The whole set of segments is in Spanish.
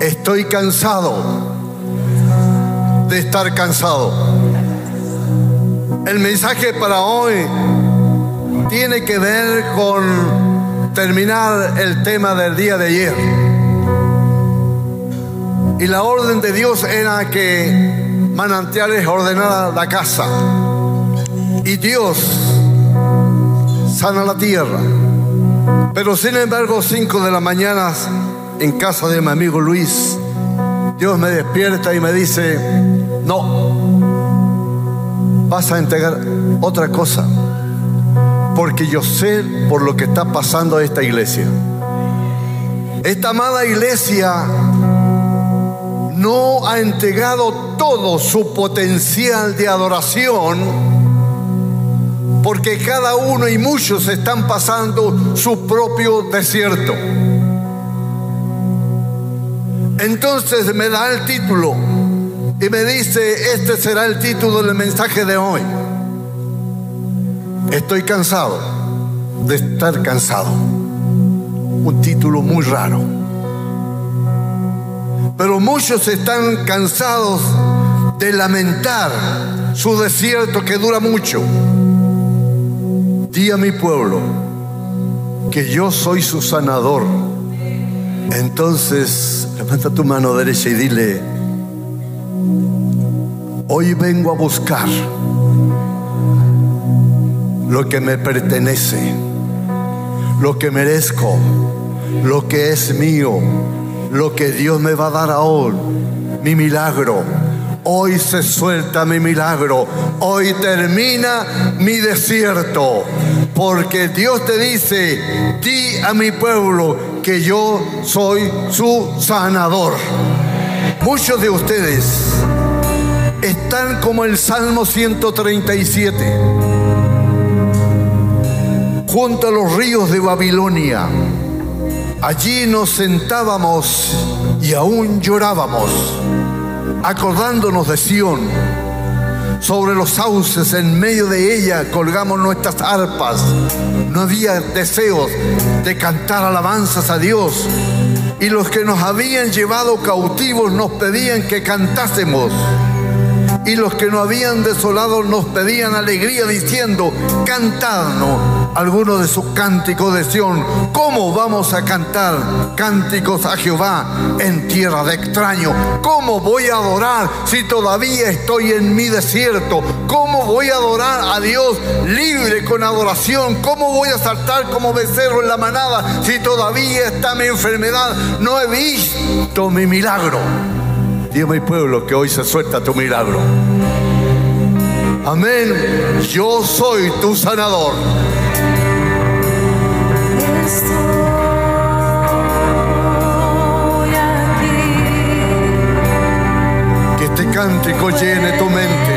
Estoy cansado de estar cansado. El mensaje para hoy tiene que ver con terminar el tema del día de ayer. Y la orden de Dios era que manantiales ordenara la casa. Y Dios sana la tierra. Pero sin embargo, cinco de la mañana, en casa de mi amigo Luis, Dios me despierta y me dice, no, vas a entregar otra cosa, porque yo sé por lo que está pasando esta iglesia. Esta amada iglesia no ha entregado todo su potencial de adoración porque cada uno y muchos están pasando su propio desierto. Entonces me da el título y me dice, este será el título del mensaje de hoy. Estoy cansado de estar cansado. Un título muy raro. Pero muchos están cansados de lamentar su desierto que dura mucho. Di a mi pueblo que yo soy su sanador. Entonces, levanta tu mano derecha y dile, hoy vengo a buscar lo que me pertenece, lo que merezco, lo que es mío, lo que Dios me va a dar ahora, mi milagro Hoy se suelta mi milagro. Hoy termina mi desierto. Porque Dios te dice, di a mi pueblo que yo soy su sanador. Muchos de ustedes están como el Salmo 137, junto a los ríos de Babilonia. Allí nos sentábamos y aún llorábamos acordándonos de Sión. Sobre los sauces, en medio de ella, colgamos nuestras arpas. No había deseos de cantar alabanzas a Dios. Y los que nos habían llevado cautivos nos pedían que cantásemos. Y los que nos habían desolado nos pedían alegría diciendo, cantadnos algunos de sus cánticos de Sión. ¿Cómo vamos a cantar cánticos a Jehová en tierra de extraño? ¿Cómo voy a adorar si todavía estoy en mi desierto? ¿Cómo voy a adorar a Dios libre con adoración? ¿Cómo voy a saltar como becerro en la manada si todavía está mi enfermedad? No he visto mi milagro. Dios mi pueblo que hoy se suelta tu milagro. Amén. Yo soy tu sanador. Que este cántico llene tu mente.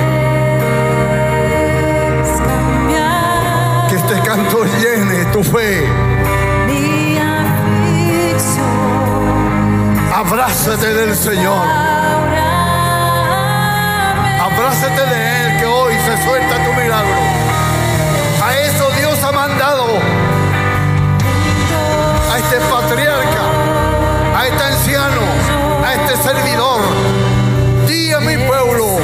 Que este canto llene tu fe. Abrázate del Señor. Abrázate de Él que hoy se suelta tu a este servidor. Di a mi pueblo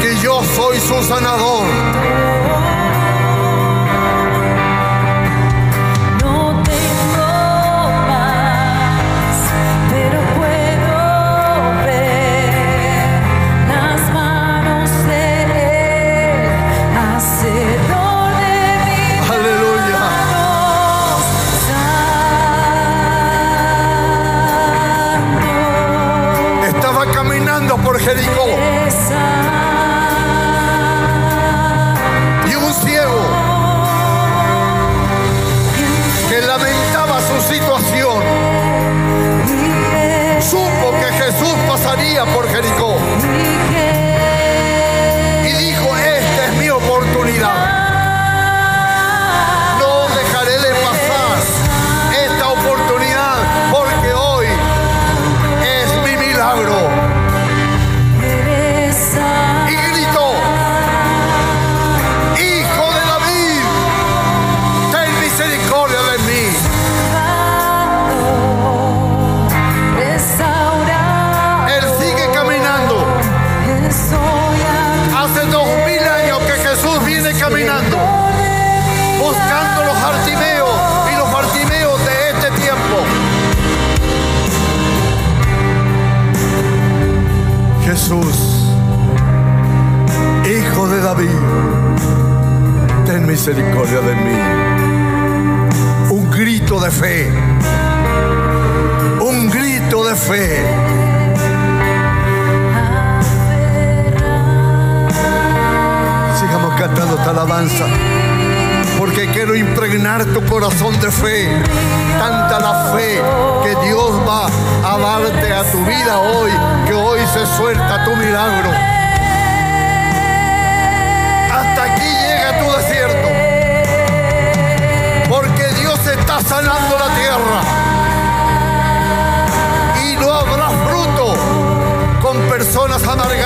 que yo soy su sanador. corazón de fe. Tanta la fe que Dios va a darte a tu vida hoy, que hoy se suelta tu milagro. Hasta aquí llega tu desierto. Porque Dios está sanando la tierra. Y no habrá fruto con personas amargadas.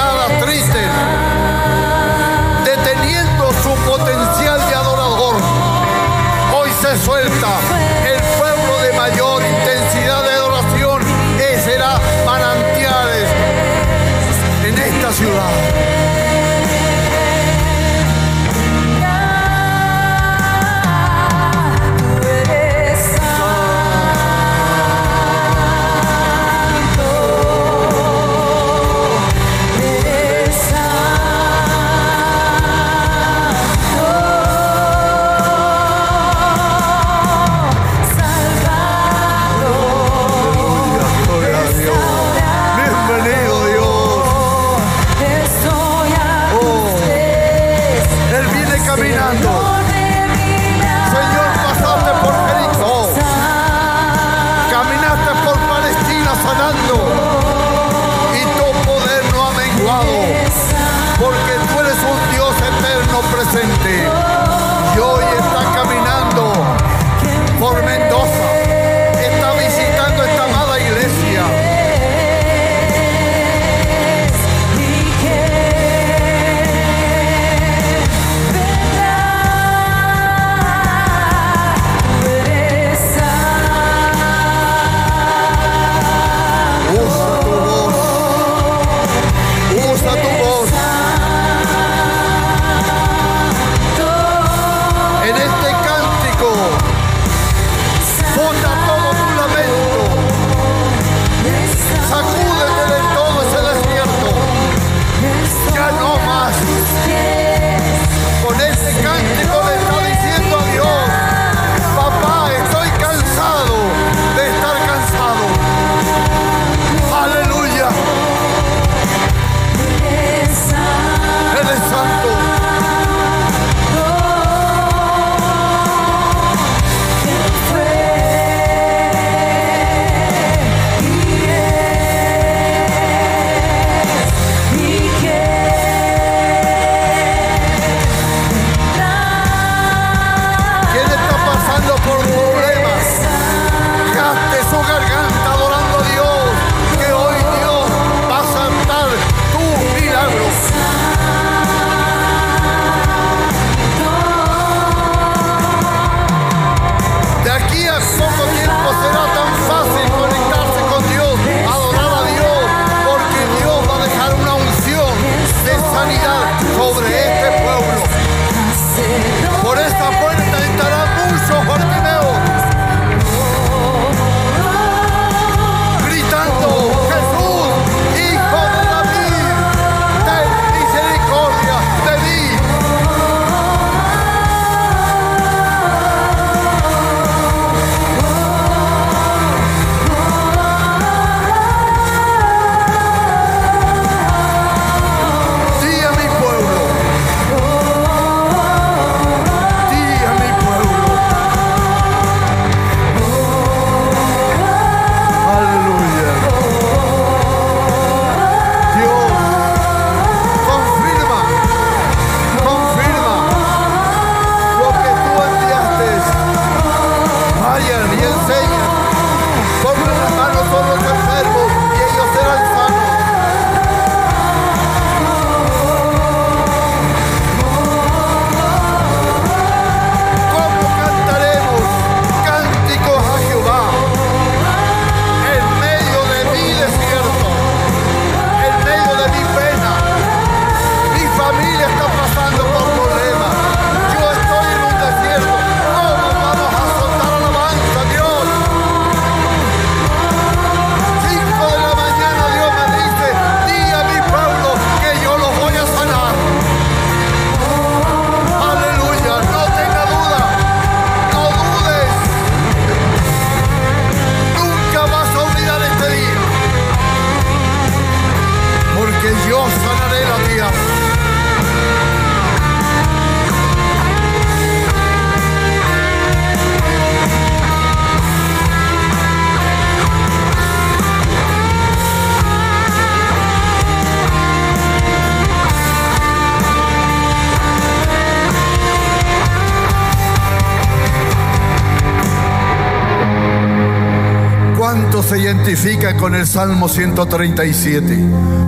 Con el Salmo 137.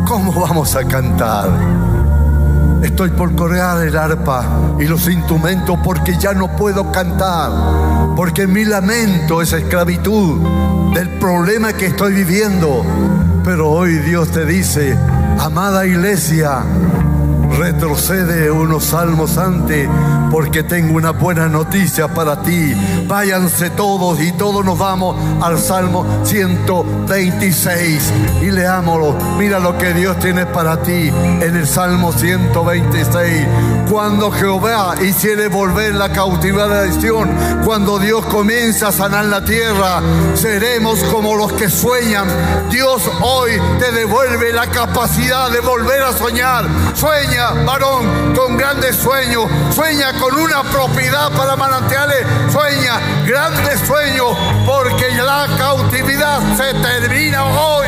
¿Cómo vamos a cantar? Estoy por corear el arpa y los instrumentos porque ya no puedo cantar, porque mi lamento es esclavitud del problema que estoy viviendo. Pero hoy Dios te dice, amada iglesia, retrocede unos salmos antes porque tengo una buena noticia para ti. Váyanse todos y todos nos vamos al Salmo 126 y leámoslo. Mira lo que Dios tiene para ti en el Salmo 126. Cuando Jehová hiciere volver la cautividad de la Sion, cuando Dios comienza a sanar la tierra, seremos como los que sueñan. Dios hoy te devuelve la capacidad de volver a soñar. Sueña, varón, con grandes sueños. Sueña con una propiedad para manantiales. Sueña grandes sueños porque la cautividad se termina hoy.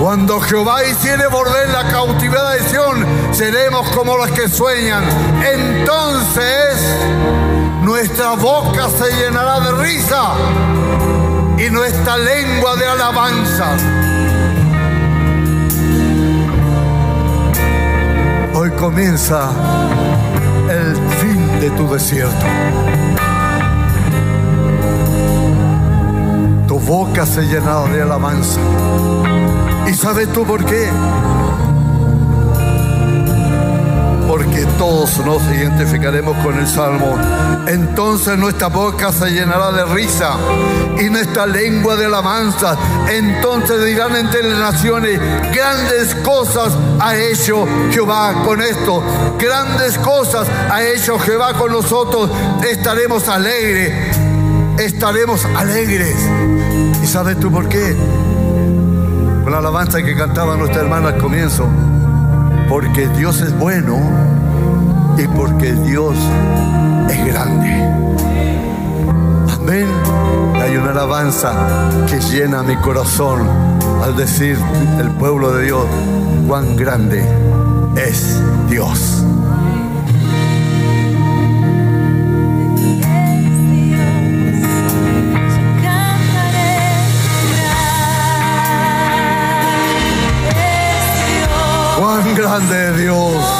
Cuando Jehová hiciere volver la cautividad de Sion, seremos como los que sueñan. Entonces nuestra boca se llenará de risa y nuestra lengua de alabanza. Comienza el fin de tu desierto. Tu boca se llenará de alabanza. ¿Y sabes tú por qué? Porque todos nos identificaremos con el Salmo. Entonces nuestra boca se llenará de risa y nuestra lengua de alabanza. Entonces dirán entre las naciones, grandes cosas ha hecho Jehová con esto. Grandes cosas ha hecho Jehová con nosotros. Estaremos alegres. Estaremos alegres. ¿Y sabes tú por qué? la alabanza que cantaba nuestra hermana al comienzo. Porque Dios es bueno y porque Dios es grande. Amén. Hay una alabanza que llena mi corazón al decir el pueblo de Dios cuán grande es Dios. Grande Dios.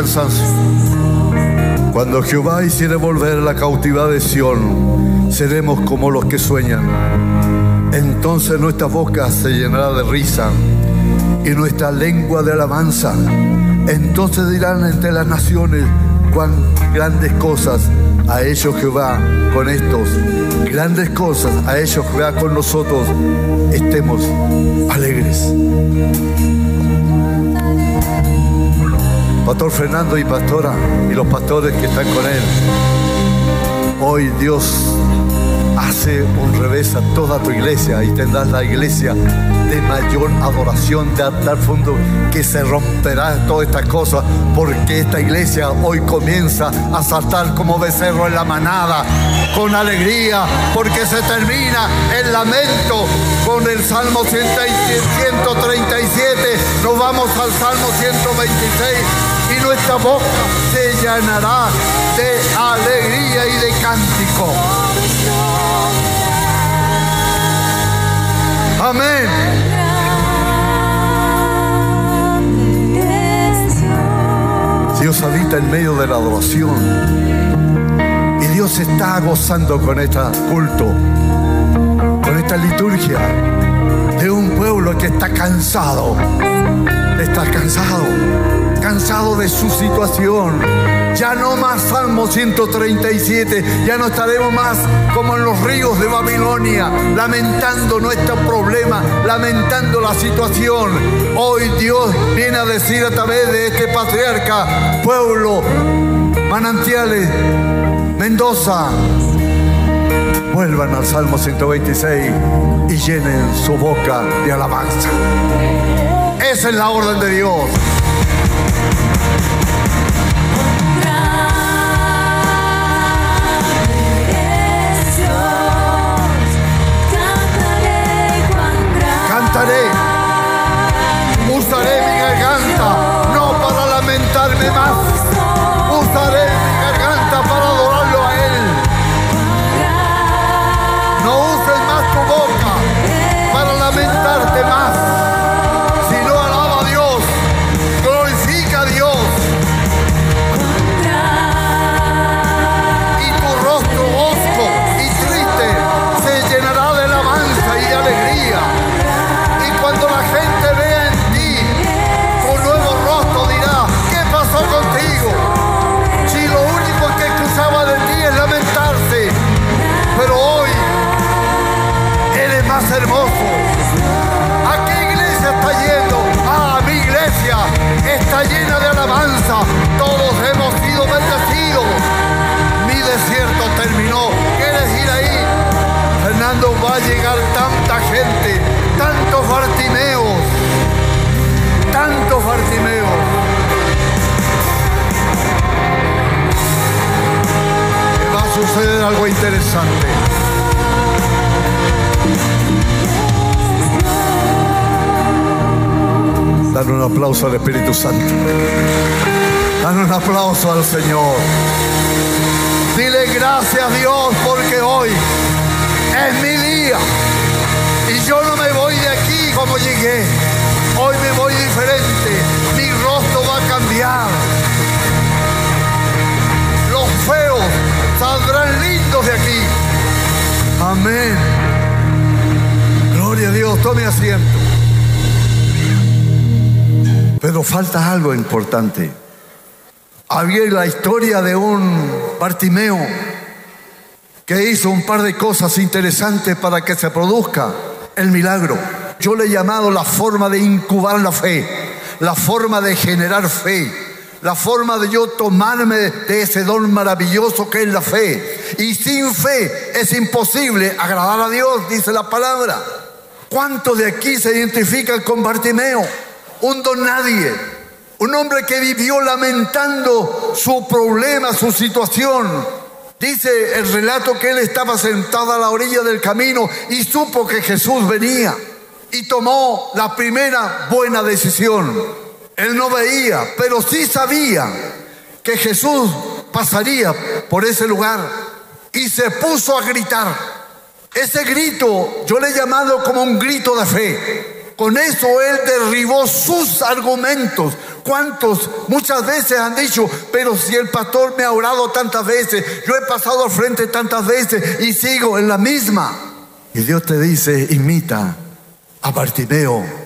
Cansancio. Cuando Jehová hiciere volver la cautividad de Sión, seremos como los que sueñan. Entonces nuestra boca se llenará de risa y nuestra lengua de alabanza. Entonces dirán entre las naciones cuán grandes cosas a ellos Jehová con estos, grandes cosas a ellos Jehová con nosotros, estemos alegres. Pastor Fernando y pastora y los pastores que están con él. Hoy Dios hace un revés a toda tu iglesia y tendrás la iglesia de mayor adoración, de altar fondo, que se romperá todas estas cosas, porque esta iglesia hoy comienza a saltar como becerro en la manada, con alegría, porque se termina el lamento con el Salmo 137, nos vamos al Salmo 126 nuestra boca se llenará de alegría y de cántico. Amén. Dios habita en medio de la adoración. Y Dios está gozando con este culto, con esta liturgia de un pueblo que está cansado, está cansado cansado de su situación. Ya no más Salmo 137, ya no estaremos más como en los ríos de Babilonia, lamentando nuestro problema, lamentando la situación. Hoy Dios viene a decir a través de este patriarca, pueblo, manantiales, Mendoza, vuelvan al Salmo 126 y llenen su boca de alabanza. Esa es la orden de Dios. Suceder algo interesante. Dan un aplauso al Espíritu Santo. Dan un aplauso al Señor. Dile gracias a Dios porque hoy es mi día. Y yo no me voy de aquí como llegué. Hoy me voy diferente. Mi rostro va a cambiar. Los feos saldrán lindos de aquí. Amén. Gloria a Dios. Tome asiento. Pero falta algo importante. Había la historia de un Bartimeo que hizo un par de cosas interesantes para que se produzca el milagro. Yo le he llamado la forma de incubar la fe, la forma de generar fe, la forma de yo tomarme de ese don maravilloso que es la fe. Y sin fe es imposible agradar a Dios, dice la palabra. ¿Cuántos de aquí se identifican con Bartimeo? Un don nadie. Un hombre que vivió lamentando su problema, su situación, Dice el relato que él estaba sentado a la orilla del camino y supo que Jesús venía y tomó la primera buena decisión. Él no veía, pero sí sabía que Jesús pasaría por ese lugar y se puso a gritar. Ese grito yo le he llamado como un grito de fe Con eso él derribó sus argumentos. ¿Cuántos muchas veces han dicho, pero si el pastor me ha orado tantas veces, yo he pasado al frente tantas veces y sigo en la misma? Y Dios te dice, imita a Bartimeo,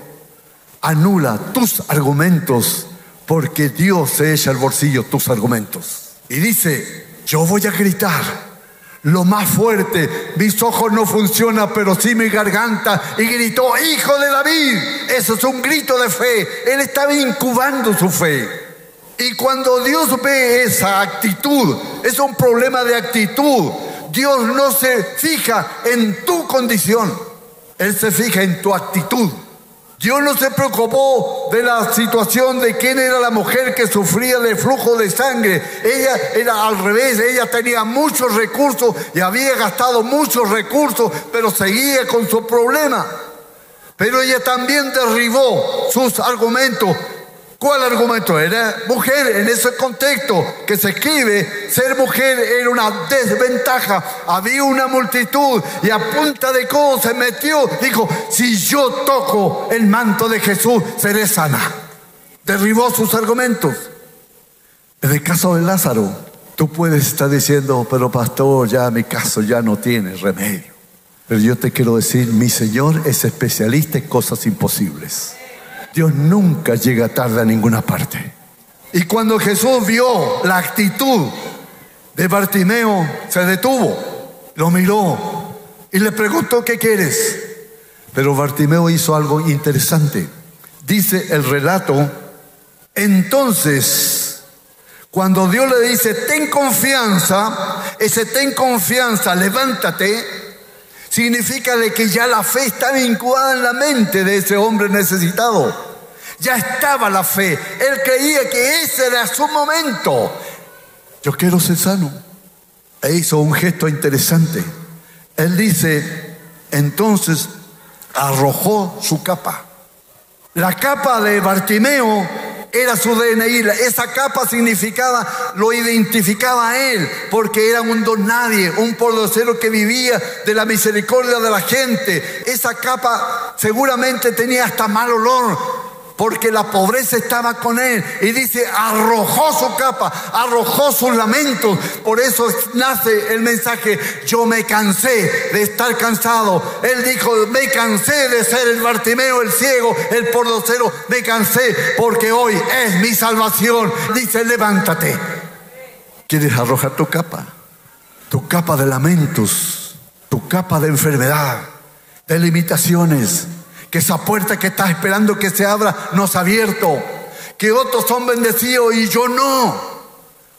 anula tus argumentos, porque Dios se echa al bolsillo tus argumentos. Y dice, yo voy a gritar lo más fuerte. Mis ojos no funcionan, pero sí mi garganta. Y gritó, hijo de David. Eso es un grito de fe. Él estaba incubando su fe. Y cuando Dios ve esa actitud, es un problema de actitud. Dios no se fija en tu condición. Él se fija en tu actitud. Dios no se preocupó de la situación de quién era la mujer que sufría de flujo de sangre. Ella era al revés, ella tenía muchos recursos y había gastado muchos recursos, pero seguía con su problema. Pero ella también derribó sus argumentos ¿Cuál argumento? Era mujer en ese contexto que se escribe, ser mujer era una desventaja. Había una multitud y a punta de codo se metió. Dijo, si yo toco el manto de Jesús, seré sana. Derribó sus argumentos. En el caso de Lázaro, tú puedes estar diciendo, pero pastor, ya mi caso ya no tiene remedio. Pero yo te quiero decir, mi Señor es especialista en cosas imposibles. Dios nunca llega tarde a ninguna parte. Y cuando Jesús vio la actitud de Bartimeo, se detuvo, lo miró y le preguntó, ¿qué quieres? Pero Bartimeo hizo algo interesante. Dice el relato, entonces, cuando Dios le dice, ten confianza, ese ten confianza, levántate, significa de que ya la fe está vinculada en la mente de ese hombre necesitado. Ya estaba la fe. Él creía que ese era su momento. Yo quiero ser sano. E hizo un gesto interesante. Él dice, entonces arrojó su capa. La capa de Bartimeo era su DNI. Esa capa significaba, lo identificaba a él, porque era un don nadie, un pordocero que vivía de la misericordia de la gente. Esa capa seguramente tenía hasta mal olor, porque la pobreza estaba con él. Y dice, arrojó su capa, arrojó sus lamentos. Por eso nace el mensaje, yo me cansé de estar cansado. Él dijo, me cansé de ser el Bartimeo, el ciego, el pordocero, me cansé porque hoy es mi salvación. Dice, levántate. ¿Quieres arrojar tu capa? Tu capa de lamentos, tu capa de enfermedad, de limitaciones que esa puerta que estás esperando que se abra no se ha abierto, que otros son bendecidos y yo no.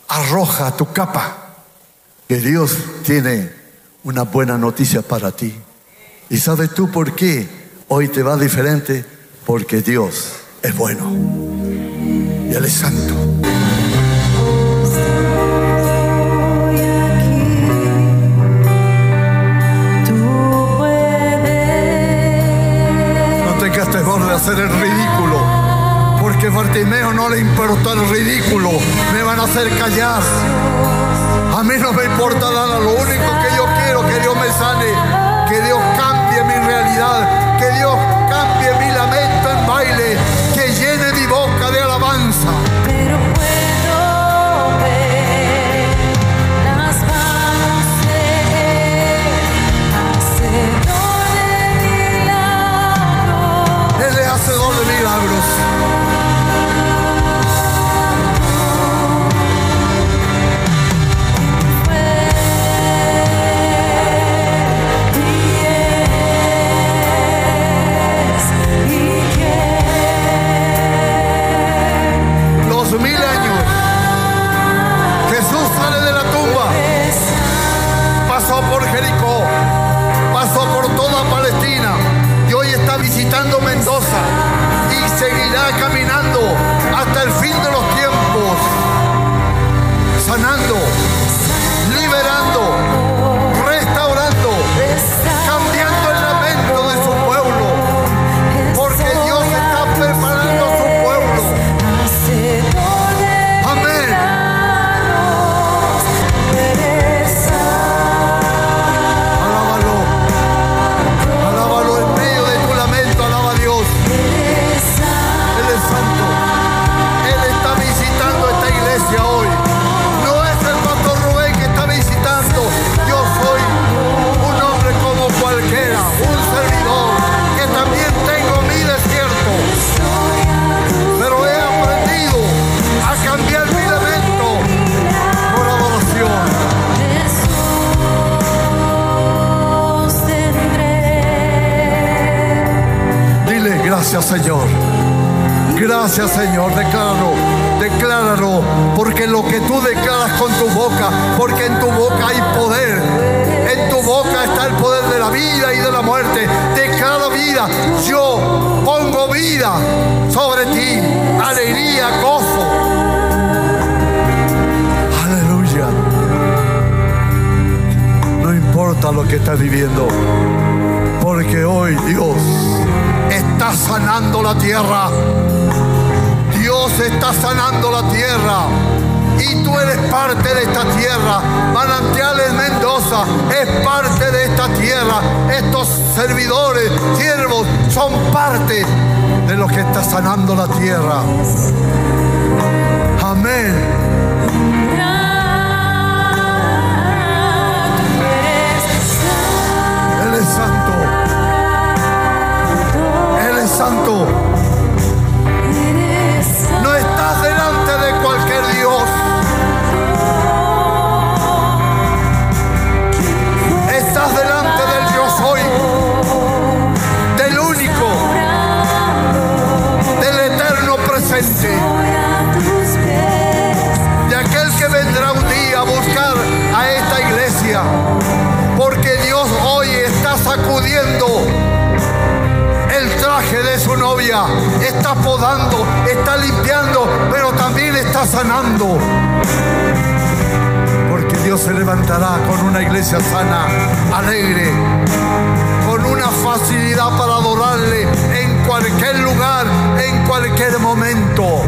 Arroja tu capa, que Dios tiene una buena noticia para ti. ¿Y sabes tú por qué hoy te va diferente? Porque Dios es bueno y Él es santo. Bartimeo no le importa el ridículo. Me van a hacer callar. A mí no me importa nada. Lo único que yo quiero que Dios me sane. Que Dios cambie mi realidad. Que Dios cambie mi lamento en baile. Gracias, Señor. Gracias, Señor. Decláralo, decláralo. Porque lo que tú declaras con tu boca, porque en tu boca hay poder. En tu boca está el poder de la vida y de la muerte. Declara vida. Yo pongo vida sobre ti. Alegría, gozo. Aleluya. No importa lo que estás viviendo. Porque hoy Dios está sanando la tierra. Dios está sanando la tierra. Y tú eres parte de esta tierra. Manantiales Mendoza es parte de esta tierra. Estos servidores, siervos, son parte de los que está sanando la tierra. Amén. Está limpiando, pero también está sanando. Porque Dios se levantará con una iglesia sana, alegre, con una facilidad para adorarle en cualquier lugar, en cualquier momento.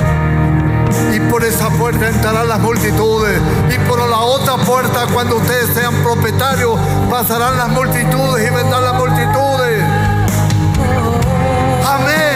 Y por esa puerta entrarán las multitudes. Y por la otra puerta, cuando ustedes sean propietarios, pasarán las multitudes y vendrán las multitudes. Amén.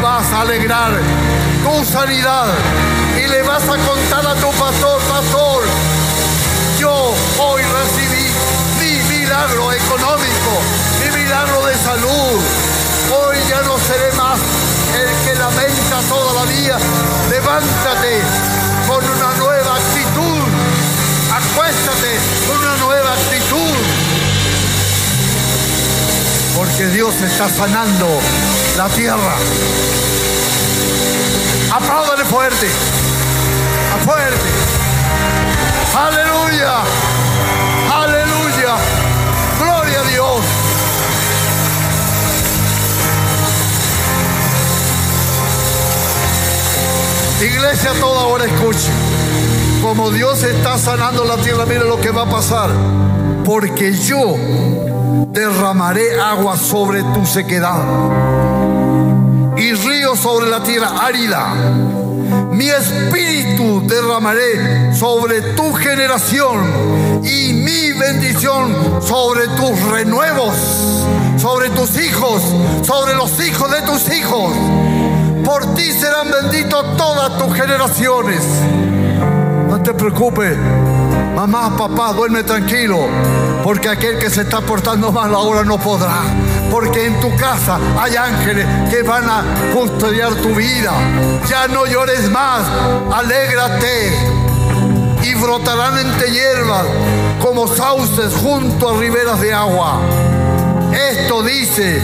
Vas a alegrar tu sanidad y le vas a contar a tu pastor, pastor, yo hoy recibí mi milagro económico, mi milagro de salud. Hoy ya no seré más el que lamenta toda la vida. Levántate con una nueva actitud. Acuéstate con una Porque Dios está sanando la tierra. Apláudale fuerte. Fuerte. Aleluya. Aleluya. Gloria a Dios. Iglesia, toda hora escuche. Como Dios está sanando la tierra, mire lo que va a pasar. Porque yo derramaré agua sobre tu sequedad y ríos sobre la tierra árida. Mi espíritu derramaré sobre tu generación y mi bendición sobre tus renuevos, sobre tus hijos, sobre los hijos de tus hijos. Por ti serán benditos todas tus generaciones. No te preocupes, mamá, papá, duerme tranquilo, porque aquel que se está portando mal ahora no podrá. Porque en tu casa hay ángeles que van a custodiar tu vida. Ya no llores más, alégrate. Y brotarán entre hierbas como sauces junto a riberas de agua. Esto dice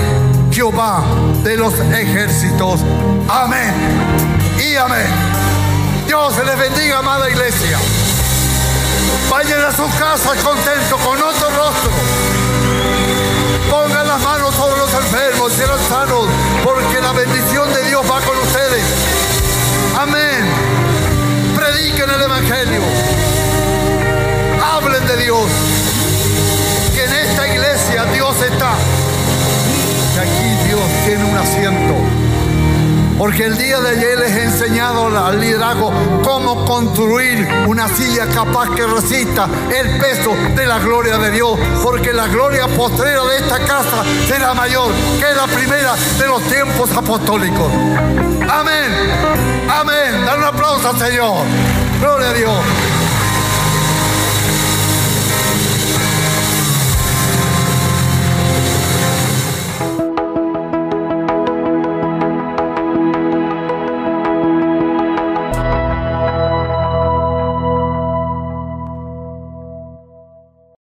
Jehová de los ejércitos. Amén. Y amén. Dios se les bendiga, amada iglesia. Vayan a sus casas contentos con otro rostro. Pongan las manos sobre los enfermos, sean sanos, porque la bendición de Dios va con ustedes. Amén. Prediquen el Evangelio. Hablen de Dios. Que en esta iglesia Dios está. Que aquí Dios tiene un asiento. Porque el día de ayer les he enseñado al liderazgo cómo construir una silla capaz que resista el peso de la gloria de Dios. Porque la gloria postrera de esta casa será mayor que la primera de los tiempos apostólicos. Amén. Amén. Dale un aplauso al Señor. Gloria a Dios.